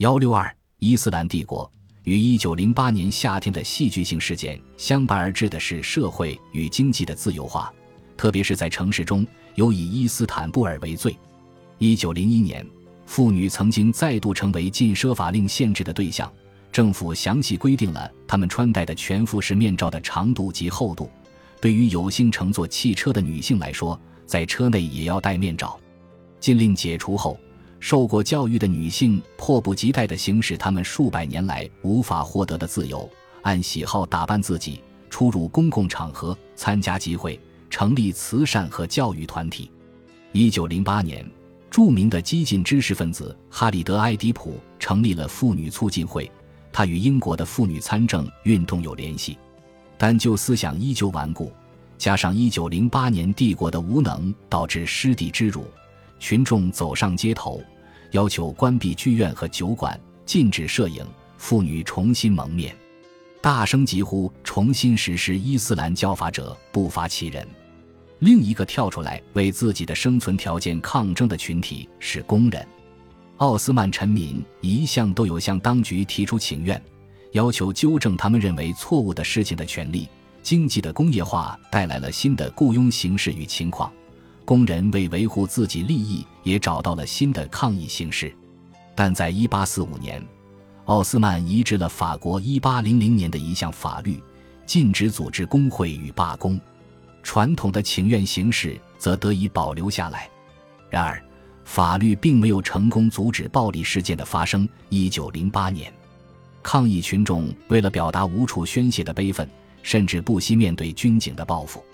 幺六二，伊斯兰帝国与一九零八年夏天的戏剧性事件相伴而至的是社会与经济的自由化，特别是在城市中，有以伊斯坦布尔为最。一九零一年，妇女曾经再度成为禁奢法令限制的对象，政府详细规定了她们穿戴的全副式面罩的长度及厚度。对于有幸乘坐汽车的女性来说，在车内也要戴面罩。禁令解除后。受过教育的女性迫不及待地行使她们数百年来无法获得的自由，按喜好打扮自己，出入公共场合，参加集会，成立慈善和教育团体。一九零八年，著名的激进知识分子哈里德·埃迪普成立了妇女促进会，他与英国的妇女参政运动有联系，但就思想依旧顽固，加上一九零八年帝国的无能，导致失地之辱。群众走上街头，要求关闭剧院和酒馆，禁止摄影，妇女重新蒙面，大声疾呼重新实施伊斯兰教法者不乏其人。另一个跳出来为自己的生存条件抗争的群体是工人。奥斯曼臣民一向都有向当局提出请愿，要求纠正他们认为错误的事情的权利。经济的工业化带来了新的雇佣形式与情况。工人为维护自己利益，也找到了新的抗议形式。但在1845年，奥斯曼移植了法国1800年的一项法律，禁止组织工会与罢工。传统的请愿形式则得以保留下来。然而，法律并没有成功阻止暴力事件的发生。1908年，抗议群众为了表达无处宣泄的悲愤，甚至不惜面对军警的报复。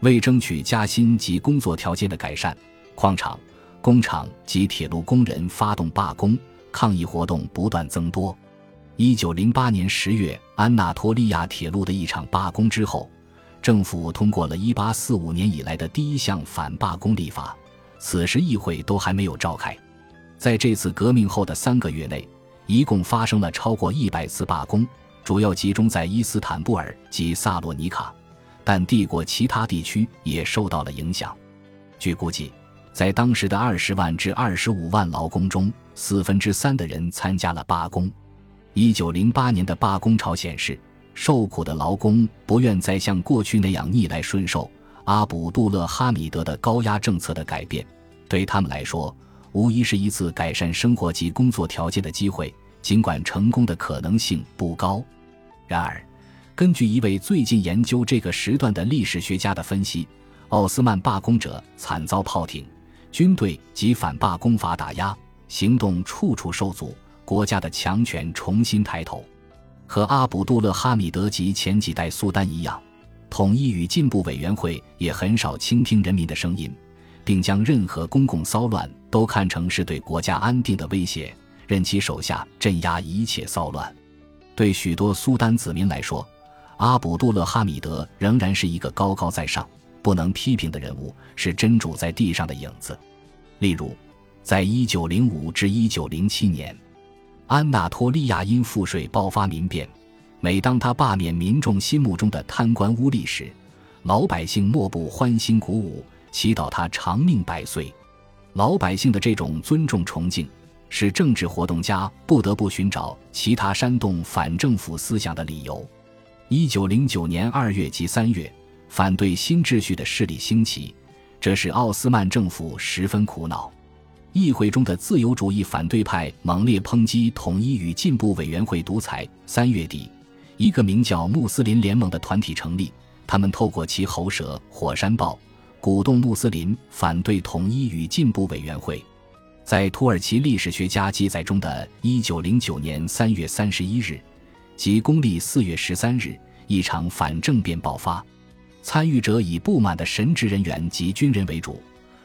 为争取加薪及工作条件的改善，矿场、工厂及铁路工人发动罢工抗议活动不断增多。一九零八年十月，安纳托利亚铁路的一场罢工之后，政府通过了一八四五年以来的第一项反罢工立法。此时议会都还没有召开。在这次革命后的三个月内，一共发生了超过一百次罢工，主要集中在伊斯坦布尔及萨洛尼卡。但帝国其他地区也受到了影响。据估计，在当时的二十万至二十五万劳工中，四分之三的人参加了罢工。一九零八年的罢工潮显示，受苦的劳工不愿再像过去那样逆来顺受阿卜杜勒哈米德的高压政策的改变，对他们来说，无疑是一次改善生活及工作条件的机会，尽管成功的可能性不高。然而，根据一位最近研究这个时段的历史学家的分析，奥斯曼罢工者惨遭炮艇、军队及反罢工法打压，行动处处受阻，国家的强权重新抬头。和阿卜杜勒哈米德及前几代苏丹一样，统一与进步委员会也很少倾听人民的声音，并将任何公共骚乱都看成是对国家安定的威胁，任其手下镇压一切骚乱。对许多苏丹子民来说，阿卜杜勒哈米德仍然是一个高高在上、不能批评的人物，是真主在地上的影子。例如，在1905至1907年，安纳托利亚因赋税爆发民变。每当他罢免民众心目中的贪官污吏时，老百姓莫不欢欣鼓舞，祈祷他长命百岁。老百姓的这种尊重崇敬，使政治活动家不得不寻找其他煽动反政府思想的理由。一九零九年二月及三月，反对新秩序的势力兴起，这使奥斯曼政府十分苦恼。议会中的自由主义反对派猛烈抨击统一与进步委员会独裁。三月底，一个名叫穆斯林联盟的团体成立，他们透过其喉舌《火山报》，鼓动穆斯林反对统一与进步委员会。在土耳其历史学家记载中的一九零九年三月三十一日。即公历四月十三日，一场反政变爆发，参与者以不满的神职人员及军人为主，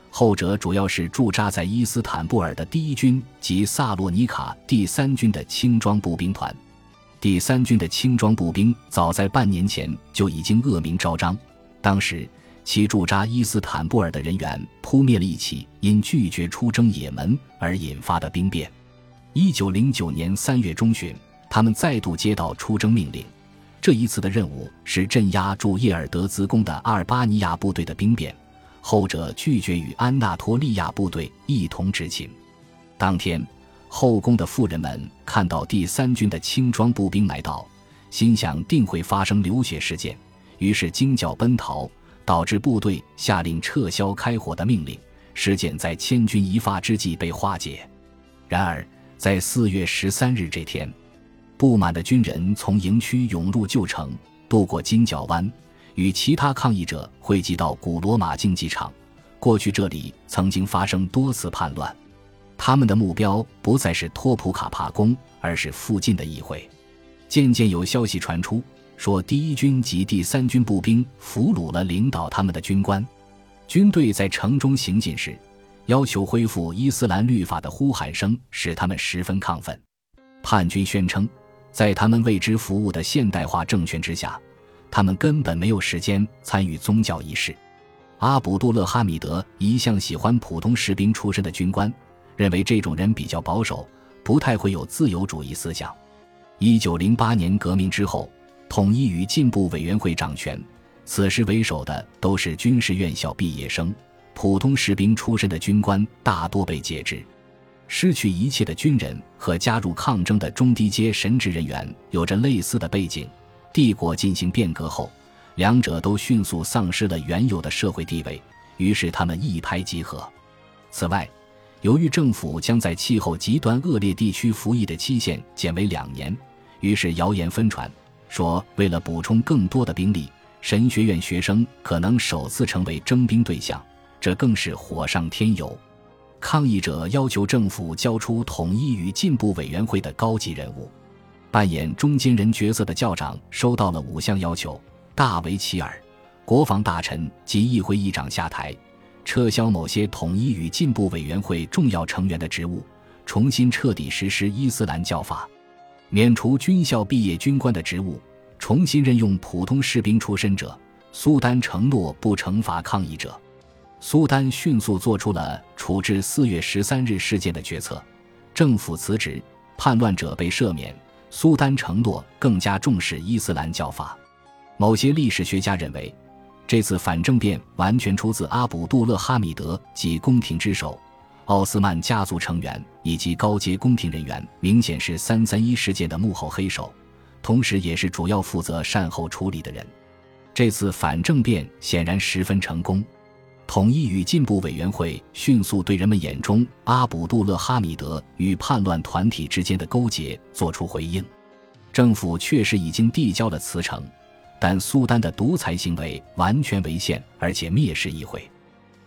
后者主要是驻扎在伊斯坦布尔的第一军及萨洛尼卡第三军的轻装步兵团。第三军的轻装步兵早在半年前就已经恶名昭彰，当时其驻扎伊斯坦布尔的人员扑灭了一起因拒绝出征也门而引发的兵变。一九零九年三月中旬。他们再度接到出征命令，这一次的任务是镇压驻叶尔德兹宫的阿尔巴尼亚部队的兵变，后者拒绝与安纳托利亚部队一同执勤。当天，后宫的妇人们看到第三军的轻装步兵来到，心想定会发生流血事件，于是惊叫奔逃，导致部队下令撤销开火的命令。事件在千钧一发之际被化解。然而，在四月十三日这天，不满的军人从营区涌入旧城，渡过金角湾，与其他抗议者汇集到古罗马竞技场。过去这里曾经发生多次叛乱，他们的目标不再是托普卡帕宫，而是附近的议会。渐渐有消息传出，说第一军及第三军步兵俘虏了领导他们的军官。军队在城中行进时，要求恢复伊斯兰律法的呼喊声使他们十分亢奋。叛军宣称，在他们为之服务的现代化政权之下，他们根本没有时间参与宗教仪式。阿卜杜勒哈米德一向喜欢普通士兵出身的军官，认为这种人比较保守，不太会有自由主义思想。一九零八年革命之后，统一与进步委员会掌权，此时为首的都是军事院校毕业生，普通士兵出身的军官大多被解职。失去一切的军人和加入抗争的中低阶神职人员有着类似的背景。帝国进行变革后。两者都迅速丧失了原有的社会地位，于是他们一拍即合。此外，由于政府将在气候极端恶劣地区服役的期限减为两年，于是谣言纷传，说为了补充更多的兵力，神学院学生可能首次成为征兵对象，这更是火上添油。抗议者要求政府交出统一与进步委员会的高级人物，扮演中间人角色的校长收到了五项要求。大为其耳，国防大臣及议会议长下台，撤销某些统一与进步委员会重要成员的职务，重新彻底实施伊斯兰教法，免除军校毕业军官的职务，重新任用普通士兵出身者。苏丹承诺不惩罚抗议者。苏丹迅速做出了处置四月十三日事件的决策，政府辞职，叛乱者被赦免。苏丹承诺更加重视伊斯兰教法。某些历史学家认为，这次反政变完全出自阿卜杜勒哈米德及宫廷之手，奥斯曼家族成员以及高阶宫廷人员明显是三三一事件的幕后黑手，同时也是主要负责善后处理的人。这次反政变显然十分成功，统一与进步委员会迅速对人们眼中阿卜杜勒哈米德与叛乱团体之间的勾结作出回应，政府确实已经递交了辞呈。但苏丹的独裁行为完全违宪，而且蔑视议会。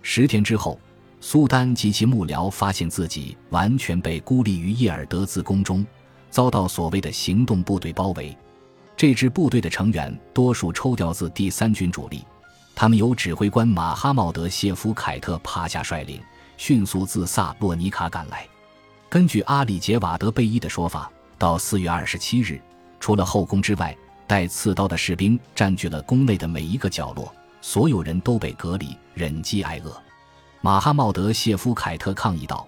十天之后，苏丹及其幕僚发现自己完全被孤立于叶尔德兹宫中，遭到所谓的行动部队包围。这支部队的成员多数抽调自第三军主力，他们由指挥官马哈茂德谢夫凯特帕夏率领，迅速自萨洛尼卡赶来。根据阿里杰瓦德贝伊的说法，到四月二十七日，除了后宫之外，带刺刀的士兵占据了宫内的每一个角落，所有人都被隔离，忍饥挨饿。马哈茂德谢夫凯特抗议道：“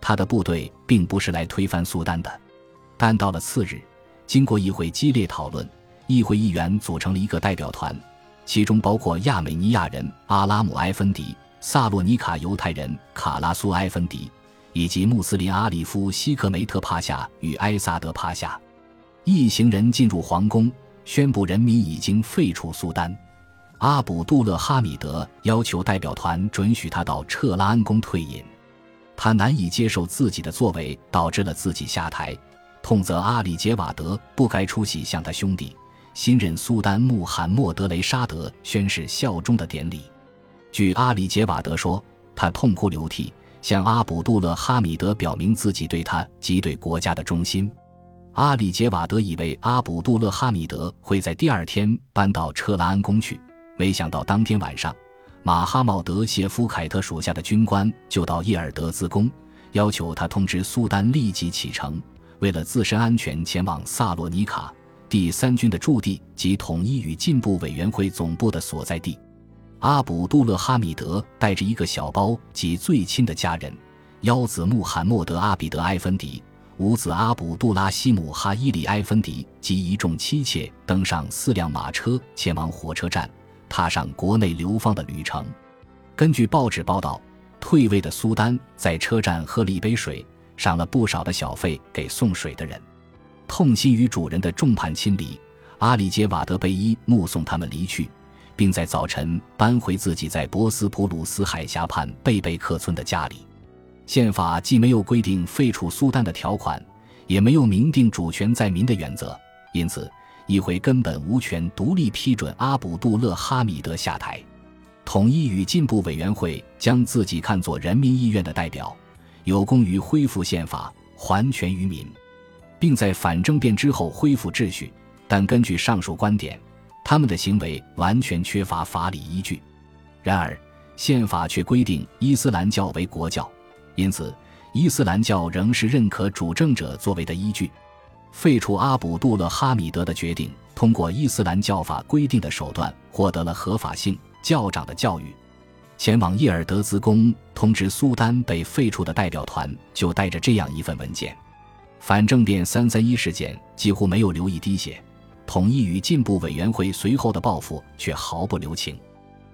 他的部队并不是来推翻苏丹的。”但到了次日，经过议会激烈讨论，议会议员组成了一个代表团，其中包括亚美尼亚人阿拉姆埃芬迪、萨洛尼卡犹太人卡拉苏埃芬迪，以及穆斯林阿里夫西克梅特帕夏与埃萨德帕夏。一行人进入皇宫。宣布人民已经废除苏丹，阿卜杜勒哈米德要求代表团准许他到彻拉安宫退隐。他难以接受自己的作为导致了自己下台，痛责阿里杰瓦德不该出席向他兄弟新任苏丹穆罕默德雷沙德宣誓效忠的典礼。据阿里杰瓦德说，他痛哭流涕，向阿卜杜勒哈米德表明自己对他及对国家的忠心。阿里杰瓦德以为阿卜杜勒哈米德会在第二天搬到车拉安宫去，没想到当天晚上，马哈茂德谢夫凯特属下的军官就到叶尔德兹宫，要求他通知苏丹立即启程，为了自身安全前往萨洛尼卡第三军的驻地及统一与进步委员会总部的所在地。阿卜杜勒哈米德带着一个小包及最亲的家人，幺子穆罕默德阿比德埃芬迪。五子阿卜杜拉希姆哈伊里埃芬迪及一众妻妾登上四辆马车，前往火车站，踏上国内流放的旅程。根据报纸报道，退位的苏丹在车站喝了一杯水，赏了不少的小费给送水的人。痛心于主人的众叛亲离，阿里杰瓦德贝伊目送他们离去，并在早晨搬回自己在博斯普鲁斯海峡畔贝贝克村的家里。宪法既没有规定废除苏丹的条款，也没有明定主权在民的原则，因此议会根本无权独立批准阿卜杜勒哈米德下台。统一与进步委员会将自己看作人民意愿的代表，有功于恢复宪法，还权于民，并在反政变之后恢复秩序。但根据上述观点，他们的行为完全缺乏法理依据。然而，宪法却规定伊斯兰教为国教，因此伊斯兰教仍是认可主政者作为的依据。废除阿卜杜勒哈米德的决定，通过伊斯兰教法规定的手段获得了合法性。教长的教育，前往叶尔德兹宫通知苏丹被废除的代表团，就带着这样一份文件。反政变三三一事件几乎没有流一滴血，统一与进步委员会随后的报复却毫不留情。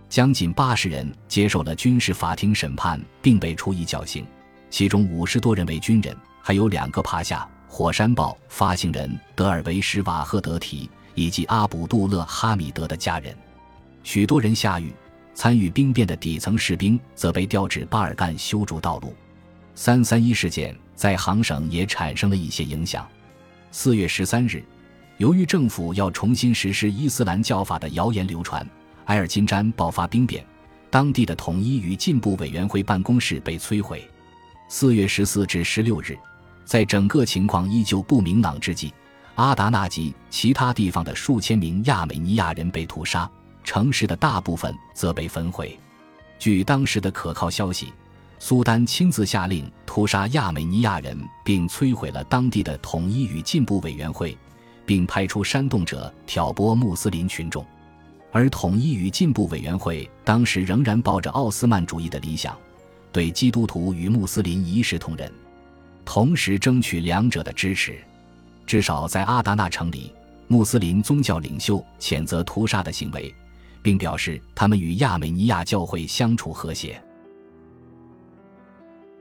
将近八十人接受了军事法庭审判，并被处以绞刑，其中五十多人为军人，还有两个帕夏、火山报发行人德尔维什瓦赫德提以及阿卜杜勒哈米德的家人。许多人下狱，参与兵变的底层士兵则被调至巴尔干修筑道路。三三一事件在杭省也产生了一些影响。四月十三日，由于政府要重新实施伊斯兰教法的谣言流传，埃尔金詹爆发兵变，当地的统一与进步委员会办公室被摧毁。四月十四至十六日，在整个情况依旧不明朗之际，阿达纳及其他地方的数千名亚美尼亚人被屠杀。城市的大部分则被焚毁。据当时的可靠消息，苏丹亲自下令屠杀亚美尼亚人，并摧毁了当地的统一与进步委员会，并派出煽动者挑拨穆斯林群众。而统一与进步委员会当时仍然抱着奥斯曼主义的理想，对基督徒与穆斯林一视同仁，同时争取两者的支持。至少在阿达纳城里，穆斯林宗教领袖谴责屠杀的行为。并表示他们与亚美尼亚教会相处和谐。